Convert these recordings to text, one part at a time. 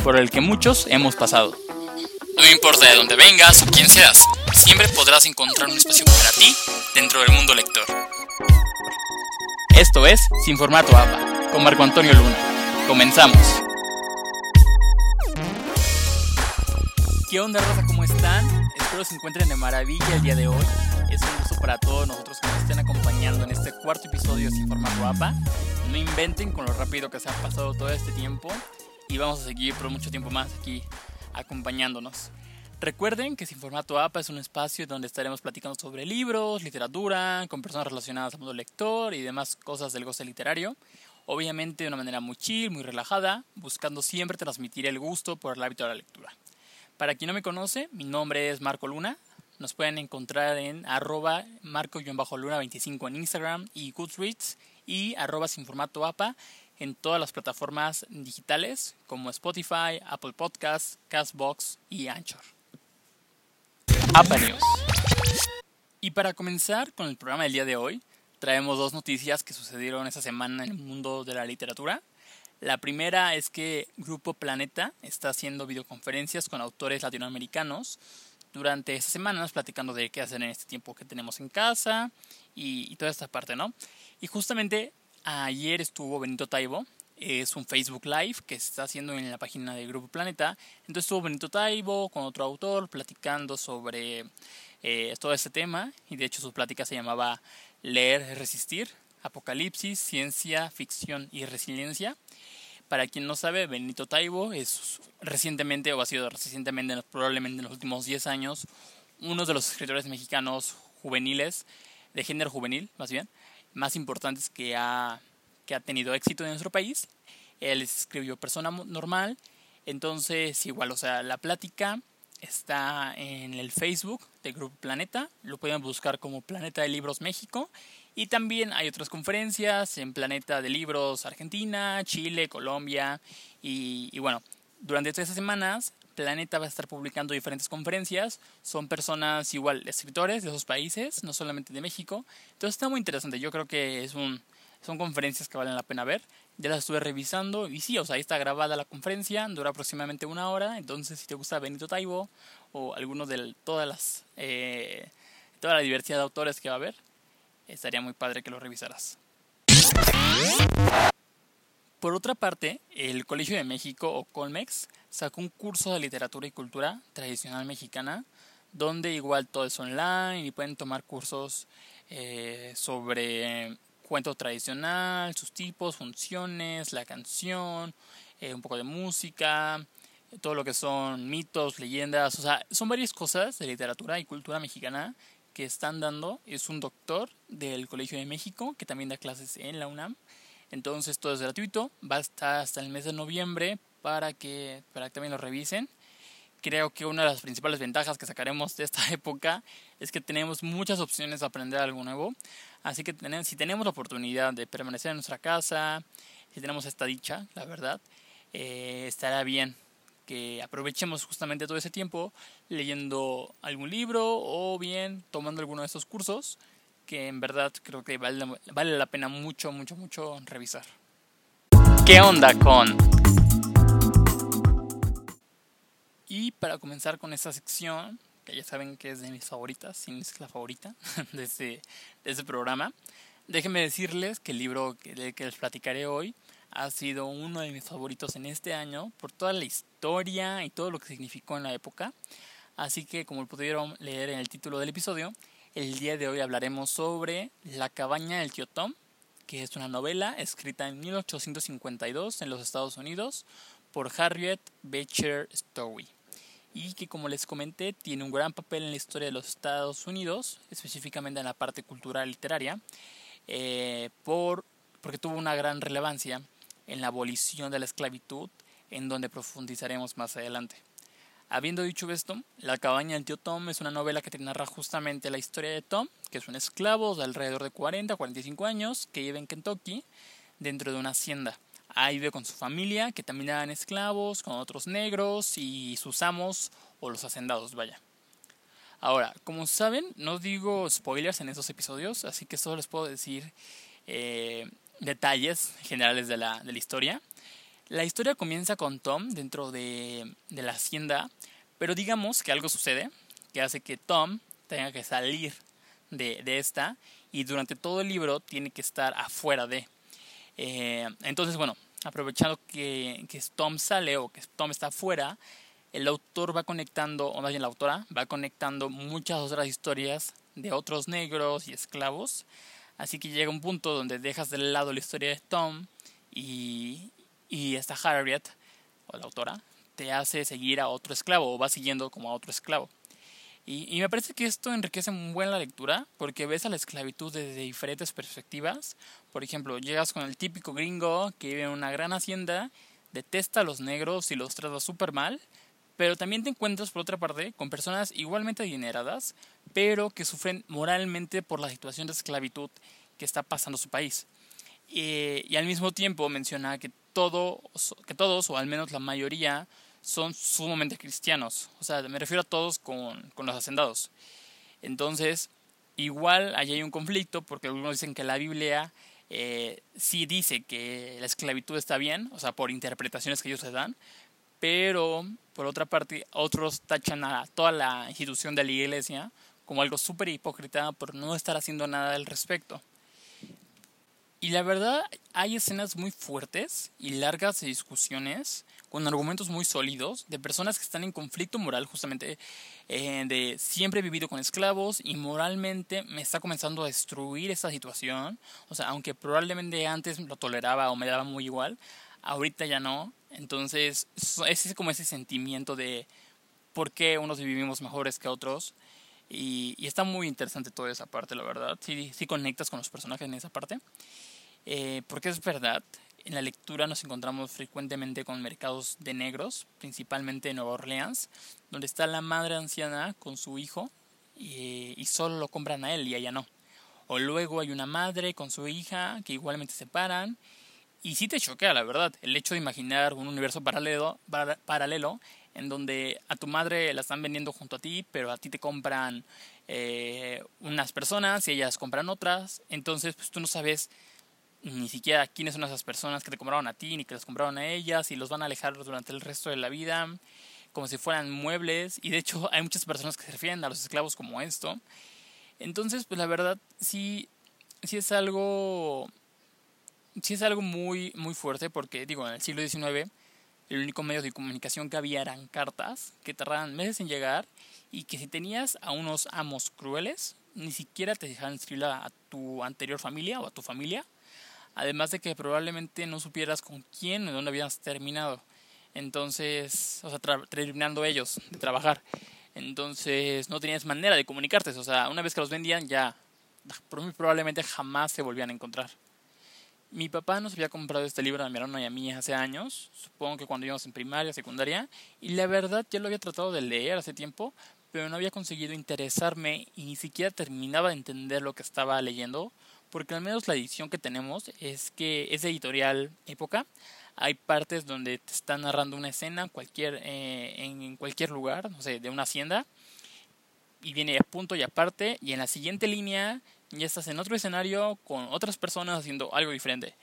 por el que muchos hemos pasado. No importa de dónde vengas o quién seas, siempre podrás encontrar un espacio para ti dentro del mundo lector. Esto es Sin Formato APA, con Marco Antonio Luna. Comenzamos. ¿Qué onda, Rosa? ¿Cómo están? Espero se encuentren de maravilla el día de hoy. Es un gusto para todos nosotros que nos estén acompañando en este cuarto episodio de Sin Formato APA. No inventen con lo rápido que se ha pasado todo este tiempo y vamos a seguir por mucho tiempo más aquí acompañándonos. Recuerden que Sin Formato APA es un espacio donde estaremos platicando sobre libros, literatura, con personas relacionadas al mundo lector y demás cosas del goce literario. Obviamente de una manera muy chill, muy relajada, buscando siempre transmitir el gusto por el hábito de la lectura. Para quien no me conoce, mi nombre es Marco Luna. Nos pueden encontrar en arroba marco-luna25 en Instagram y Goodreads y arroba sin formato APA en todas las plataformas digitales como Spotify, Apple Podcasts, Castbox y Anchor. APA News. Y para comenzar con el programa del día de hoy, traemos dos noticias que sucedieron esta semana en el mundo de la literatura. La primera es que Grupo Planeta está haciendo videoconferencias con autores latinoamericanos durante estas semanas platicando de qué hacer en este tiempo que tenemos en casa y, y toda esta parte, ¿no? Y justamente ayer estuvo Benito Taibo, es un Facebook Live que se está haciendo en la página del Grupo Planeta. Entonces estuvo Benito Taibo con otro autor platicando sobre eh, todo este tema y de hecho su plática se llamaba Leer es resistir, Apocalipsis, Ciencia, Ficción y Resiliencia. Para quien no sabe, Benito Taibo es recientemente, o ha sido recientemente, probablemente en los últimos 10 años, uno de los escritores mexicanos juveniles, de género juvenil más bien, más importantes que ha, que ha tenido éxito en nuestro país. Él escribió Persona Normal, entonces igual, o sea, la plática está en el Facebook de Grupo Planeta, lo pueden buscar como Planeta de Libros México. Y también hay otras conferencias en Planeta de Libros Argentina, Chile, Colombia. Y, y bueno, durante estas semanas Planeta va a estar publicando diferentes conferencias. Son personas igual, escritores de esos países, no solamente de México. Entonces está muy interesante. Yo creo que es un, son conferencias que valen la pena ver. Ya las estuve revisando y sí, o sea, ahí está grabada la conferencia, dura aproximadamente una hora. Entonces, si te gusta Benito Taibo o alguno de todas las, eh, toda la diversidad de autores que va a haber, estaría muy padre que lo revisaras. Por otra parte, el Colegio de México o Colmex sacó un curso de literatura y cultura tradicional mexicana, donde igual todo es online y pueden tomar cursos eh, sobre cuento tradicional, sus tipos, funciones, la canción, eh, un poco de música, todo lo que son mitos, leyendas, o sea, son varias cosas de literatura y cultura mexicana que están dando. Es un doctor del Colegio de México que también da clases en la UNAM entonces todo es gratuito, va a hasta el mes de noviembre para que, para que también lo revisen. Creo que una de las principales ventajas que sacaremos de esta época es que tenemos muchas opciones de aprender algo nuevo. Así que si tenemos la oportunidad de permanecer en nuestra casa, si tenemos esta dicha, la verdad, eh, estará bien que aprovechemos justamente todo ese tiempo leyendo algún libro o bien tomando alguno de estos cursos que en verdad creo que vale, vale la pena mucho, mucho, mucho revisar. ¿Qué onda con? Y para comenzar con esta sección, que ya saben que es de mis favoritas, si no es la favorita de este, de este programa, déjenme decirles que el libro que, que les platicaré hoy ha sido uno de mis favoritos en este año por toda la historia y todo lo que significó en la época. Así que como pudieron leer en el título del episodio, el día de hoy hablaremos sobre La cabaña del tío Tom, que es una novela escrita en 1852 en los Estados Unidos por Harriet Beecher Stowe y que como les comenté tiene un gran papel en la historia de los Estados Unidos, específicamente en la parte cultural literaria, eh, por, porque tuvo una gran relevancia en la abolición de la esclavitud en donde profundizaremos más adelante. Habiendo dicho esto, La cabaña del tío Tom es una novela que te narra justamente la historia de Tom, que es un esclavo de alrededor de 40 45 años que vive en Kentucky dentro de una hacienda. Ahí vive con su familia, que también eran esclavos, con otros negros y sus amos o los hacendados, vaya. Ahora, como saben, no digo spoilers en esos episodios, así que solo les puedo decir eh, detalles generales de la, de la historia. La historia comienza con Tom dentro de, de la hacienda, pero digamos que algo sucede que hace que Tom tenga que salir de, de esta y durante todo el libro tiene que estar afuera de. Eh, entonces, bueno, aprovechando que, que Tom sale o que Tom está afuera, el autor va conectando, o más bien la autora, va conectando muchas otras historias de otros negros y esclavos. Así que llega un punto donde dejas de lado la historia de Tom y, y esta Harriet, o la autora, te hace seguir a otro esclavo o va siguiendo como a otro esclavo. Y, y, me parece que esto enriquece muy bien la lectura porque ves a la esclavitud desde diferentes perspectivas. Por ejemplo, llegas con el típico gringo que vive en una gran hacienda, detesta a los negros y los trata súper mal, pero también te encuentras por otra parte con personas igualmente adineradas, pero que sufren moralmente por la situación de esclavitud que está pasando su país. Eh, y al mismo tiempo menciona que, todo, que todos, o al menos la mayoría, son sumamente cristianos. O sea, me refiero a todos con, con los hacendados. Entonces, igual allí hay un conflicto porque algunos dicen que la Biblia eh, sí dice que la esclavitud está bien, o sea, por interpretaciones que ellos se dan, pero por otra parte otros tachan a toda la institución de la iglesia como algo súper hipócrita por no estar haciendo nada al respecto. Y la verdad, hay escenas muy fuertes y largas de discusiones con argumentos muy sólidos de personas que están en conflicto moral justamente eh, de siempre he vivido con esclavos y moralmente me está comenzando a destruir esa situación. O sea, aunque probablemente antes lo toleraba o me daba muy igual, ahorita ya no. Entonces, es como ese sentimiento de por qué unos vivimos mejores que otros. Y, está muy interesante toda esa parte, la verdad. Sí, sí conectas con los personajes en esa parte. Eh, porque es verdad, en la lectura nos encontramos frecuentemente con mercados de negros, principalmente en Nueva Orleans, donde está la madre anciana con su hijo y, y solo lo compran a él y a ella no. O luego hay una madre con su hija que igualmente se separan. Y sí te choquea, la verdad, el hecho de imaginar un universo paralelo en donde a tu madre la están vendiendo junto a ti, pero a ti te compran eh, unas personas y ellas compran otras. Entonces, pues tú no sabes ni siquiera quiénes son esas personas que te compraron a ti ni que las compraron a ellas y los van a alejar durante el resto de la vida como si fueran muebles y de hecho hay muchas personas que se refieren a los esclavos como esto entonces pues la verdad sí sí es algo sí es algo muy muy fuerte porque digo en el siglo XIX el único medio de comunicación que había eran cartas que tardaban meses en llegar y que si tenías a unos amos crueles ni siquiera te dejaban escribirla a tu anterior familia o a tu familia Además de que probablemente no supieras con quién o dónde habías terminado. Entonces, o sea, terminando ellos de trabajar. Entonces, no tenías manera de comunicarte. O sea, una vez que los vendían, ya probablemente jamás se volvían a encontrar. Mi papá nos había comprado este libro a mi hermano y a mí hace años, supongo que cuando íbamos en primaria, secundaria, y la verdad ya lo había tratado de leer hace tiempo, pero no había conseguido interesarme y ni siquiera terminaba de entender lo que estaba leyendo, porque al menos la edición que tenemos es que es editorial época. Hay partes donde te están narrando una escena cualquier, eh, en cualquier lugar, no sé, de una hacienda, y viene a punto y aparte, y en la siguiente línea ya estás en otro escenario con otras personas haciendo algo diferente.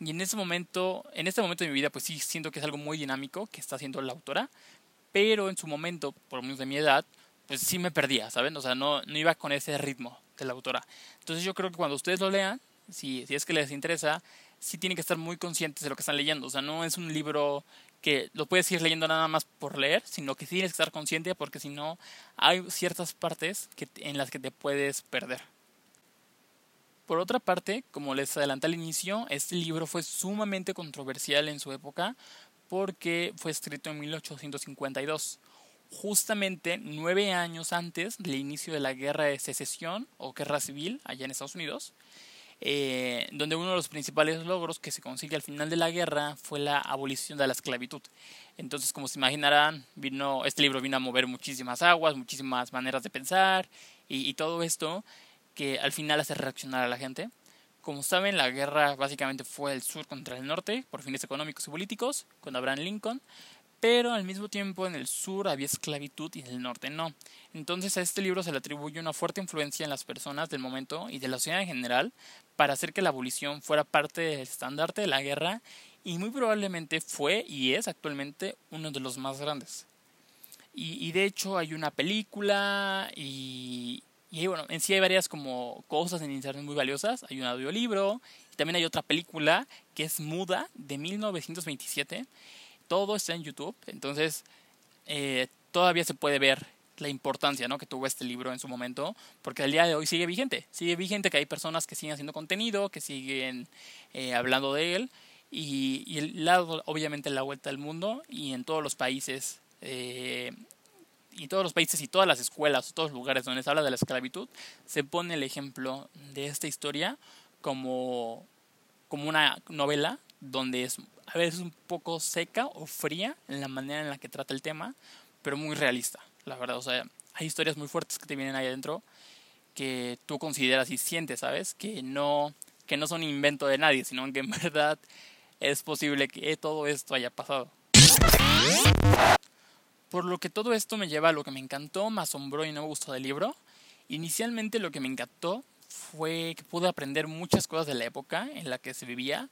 Y en ese momento, en este momento de mi vida, pues sí siento que es algo muy dinámico que está haciendo la autora, pero en su momento, por lo menos de mi edad, pues sí me perdía, ¿saben? O sea, no, no iba con ese ritmo de la autora. Entonces yo creo que cuando ustedes lo lean, si, si es que les interesa, sí tienen que estar muy conscientes de lo que están leyendo. O sea, no es un libro que lo puedes ir leyendo nada más por leer, sino que tienes que estar consciente porque si no, hay ciertas partes que, en las que te puedes perder. Por otra parte, como les adelanté al inicio, este libro fue sumamente controversial en su época porque fue escrito en 1852 justamente nueve años antes del inicio de la guerra de secesión o guerra civil allá en Estados Unidos. eh, donde uno de los principales logros que se consigue al final de la guerra fue la abolición de la esclavitud. Entonces, como se imaginarán, vino, este libro vino a mover muchísimas aguas, muchísimas maneras de pensar y, y todo esto que al final hace reaccionar a la gente. Como saben, la guerra básicamente fue el sur contra el norte por fines económicos y políticos, con Abraham Lincoln, pero al mismo tiempo en el sur había esclavitud y en el norte no. Entonces a este libro se le atribuye una fuerte influencia en las personas del momento y de la sociedad en general para hacer que la abolición fuera parte del estandarte de la guerra y muy probablemente fue y es actualmente uno de los más grandes. Y, de hecho hay una película y, y bueno, en sí hay varias como cosas en internet muy valiosas. Hay un audiolibro y también hay otra película que es muda de 1927 todo está en YouTube, entonces eh, todavía se puede ver la importancia ¿no? que tuvo este libro en su momento, porque al día de hoy sigue vigente, sigue vigente que hay personas que siguen haciendo contenido, que siguen eh, hablando de él, y, y el lado, obviamente, la vuelta al mundo y en todos los países, eh, y todos los países y todas las escuelas, todos los lugares donde se habla de la esclavitud, se pone el ejemplo de esta historia como, como una novela donde es a veces un poco seca o fría en la manera en la que trata el tema, pero muy realista, la verdad. O sea, hay historias muy fuertes que te vienen ahí adentro que tú consideras y sientes, ¿sabes? Que no, que no son invento de nadie, sino que en verdad es posible que todo esto haya pasado. Por lo que todo esto me lleva a lo que me encantó, me asombró y no me gustó del libro. Inicialmente lo que me encantó fue que pude aprender muchas cosas de la época en la que se vivía,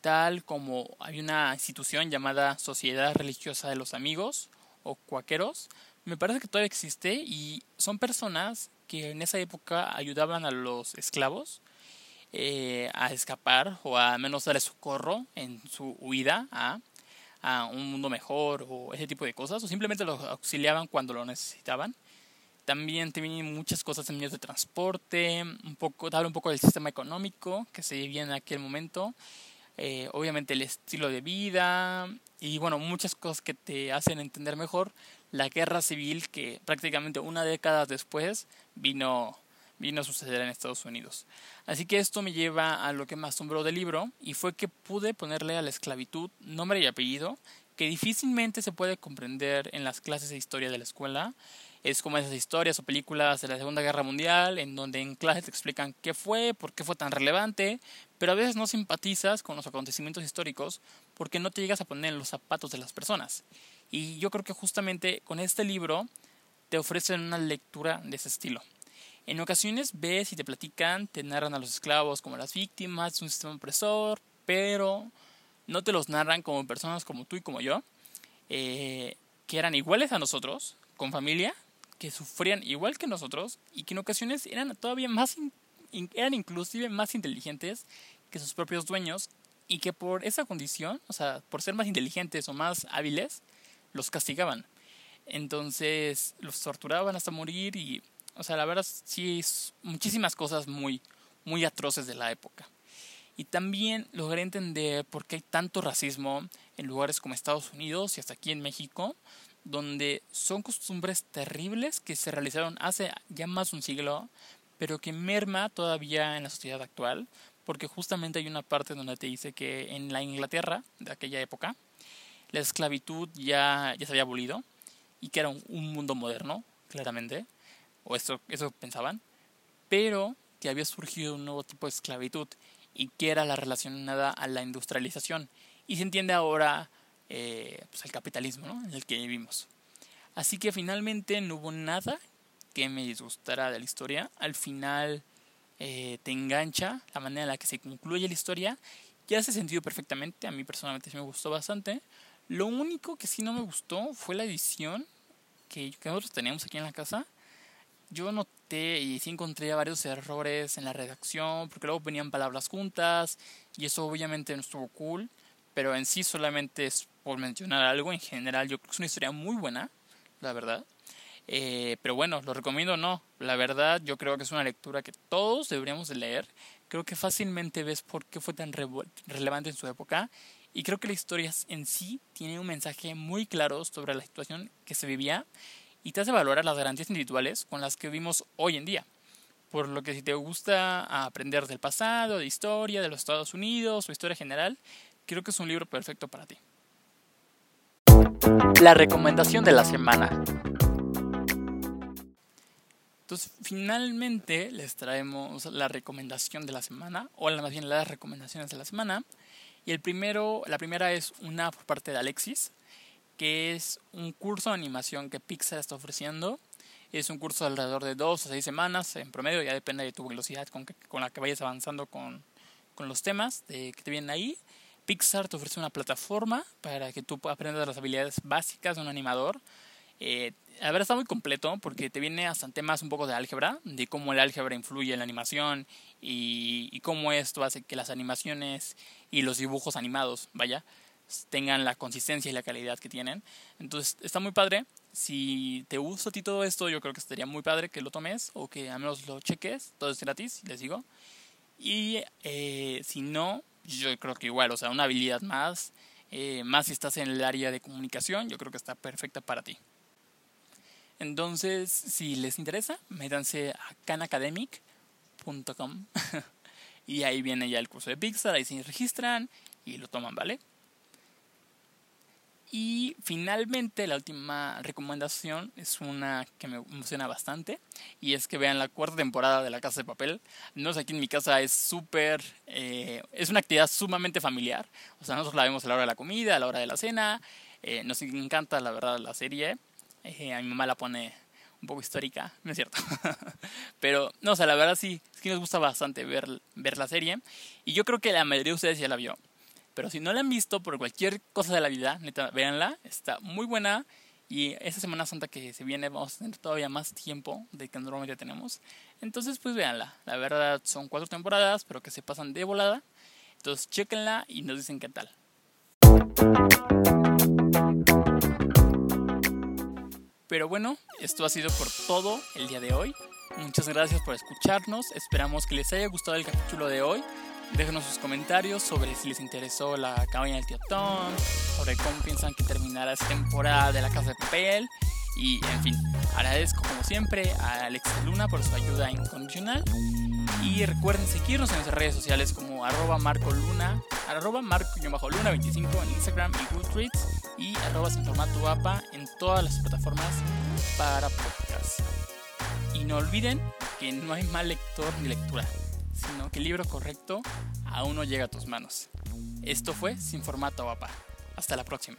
tal como hay una institución llamada Sociedad Religiosa de los Amigos o Cuaqueros, me parece que todavía existe y son personas que en esa época ayudaban a los esclavos eh, a escapar o a menos darle socorro en su huida a, a, un mundo mejor o ese tipo de cosas, o simplemente los auxiliaban cuando lo necesitaban. También tenían muchas cosas en medios de transporte, un poco, habla un poco del sistema económico que se vivía en aquel momento eh, obviamente el estilo de vida y bueno, muchas cosas que te hacen entender mejor la guerra civil que prácticamente una década después vino, vino a suceder en Estados Unidos. Así que esto me lleva a lo que me asombró del libro y fue que pude ponerle a la esclavitud nombre y apellido que difícilmente se puede comprender en las clases de historia de la escuela es como esas historias o películas de la Segunda Guerra Mundial en donde en clase te explican qué fue, por qué fue tan relevante, pero a veces no simpatizas con los acontecimientos históricos porque no te llegas a poner en los zapatos de las personas. Y yo creo que justamente con este libro te ofrecen una lectura de ese estilo. En ocasiones ves y te platican, te narran a los esclavos como las víctimas de un sistema opresor, pero no te los narran como personas como tú y como yo, eh, que eran iguales a nosotros, con familia, que sufrían igual que nosotros y que en ocasiones eran todavía más, eran inclusive más inteligentes que sus propios dueños y que por esa condición, o sea, por ser más inteligentes o más hábiles, los castigaban. Entonces los torturaban hasta morir y, o sea, la verdad sí, muchísimas cosas muy, muy atroces de la época. Y también logré entender por qué hay tanto racismo en lugares como Estados Unidos y hasta aquí en México, donde son costumbres terribles que se realizaron hace ya más de un siglo, pero que merma todavía en la sociedad actual, porque justamente hay una parte donde te dice que en la Inglaterra de aquella época, la esclavitud ya, ya se había abolido y que era un, mundo moderno, claramente, o eso, eso pensaban, pero que había surgido un nuevo tipo de esclavitud y que era la relacionada a la industrialización. Y se entiende ahora eh, pues el capitalismo en el que vivimos. Así que finalmente no hubo nada que me disgustara de la historia. Al final eh, te engancha la manera en la que se concluye la historia y hace sentido perfectamente. A mí personalmente sí me gustó bastante. Lo único que sí no me gustó fue la edición que, que nosotros teníamos aquí en la casa. Yo noté y sí encontré varios errores en la redacción porque luego venían palabras juntas y eso obviamente no estuvo cool pero en sí solamente es por mencionar algo. En general, yo creo que es una historia muy buena, la verdad. Eh, pero bueno, lo recomiendo no. La verdad, yo creo que es una lectura que todos deberíamos de leer. Creo que fácilmente ves por qué fue tan relevante en su época. Y creo que la historia en sí tiene un mensaje muy claro sobre la situación que se vivía y te hace valorar las garantías individuales con las que vivimos hoy en día. Por lo que si te gusta aprender del pasado, de historia, de los Estados Unidos o historia general, creo que es un libro perfecto para ti. La recomendación de la semana. Entonces, finalmente les traemos la recomendación de la semana, o más bien las recomendaciones de la semana. Y el primero, la primera es una por parte de Alexis, que es un curso de animación que Pixar está ofreciendo. Es un curso de alrededor de dos o seis semanas en promedio, ya depende de tu velocidad con, con la que vayas avanzando con, con los temas de, que te vienen ahí. Pixar te ofrece una plataforma para que tú aprendas las habilidades básicas de un animador. Eh, a ver, está muy completo porque te viene hasta temas un poco de álgebra, de cómo el álgebra influye en la animación y, cómo esto hace que las animaciones y los dibujos animados, vaya, tengan la consistencia y la calidad que tienen. Entonces, está muy padre. Si te gusta a ti todo esto, yo creo que estaría muy padre que lo tomes o que al menos lo cheques. Todo es gratis, les digo. Y eh, si no, yo creo que igual, o sea, una habilidad más, eh, más si estás en el área de comunicación, yo creo que está perfecta para ti. Entonces, si les interesa, métanse a canacademic.com y ahí viene ya el curso de Pixar, ahí se registran y lo toman, ¿vale? Y finalmente la última recomendación es una que me emociona bastante y es que vean la cuarta temporada de La Casa de Papel. No sé, aquí en mi casa es súper, eh, es una actividad sumamente familiar. O sea, nosotros la vemos a la hora de la comida, a la hora de la cena. Eh, nos encanta la verdad la serie eh, a mi mamá la pone un poco histórica, no es cierto. Pero, no, o sea, la verdad sí, es que nos gusta bastante ver, ver la serie. Y yo creo que la mayoría de ustedes ya la vio. Pero si no la han visto por cualquier cosa de la vida, neta, véanla, está muy buena. Y esta Semana Santa que se viene vamos a tener todavía más tiempo de que normalmente tenemos. Entonces, pues véanla. La verdad son cuatro temporadas, pero que se pasan de volada. Entonces, chequenla y nos dicen qué tal. Pero bueno, esto ha sido por todo el día de hoy. Muchas gracias por escucharnos. Esperamos que les haya gustado el capítulo de hoy. Déjenos sus comentarios sobre si les interesó la cabaña del tío Tom, sobre cómo piensan que terminará esta temporada de la casa de papel. Y en fin, agradezco como siempre a Alex Luna por su ayuda incondicional. Y recuerden seguirnos en nuestras redes sociales como arroba marcoluna, arroba marco-luna25 en Instagram y Goodreads y arroba sin formato APA en todas las plataformas para podcast. Y no olviden que no hay mal lector ni lectura, sino que el libro correcto aún no llega a tus manos. Esto fue Sin Formato APA. Hasta la próxima.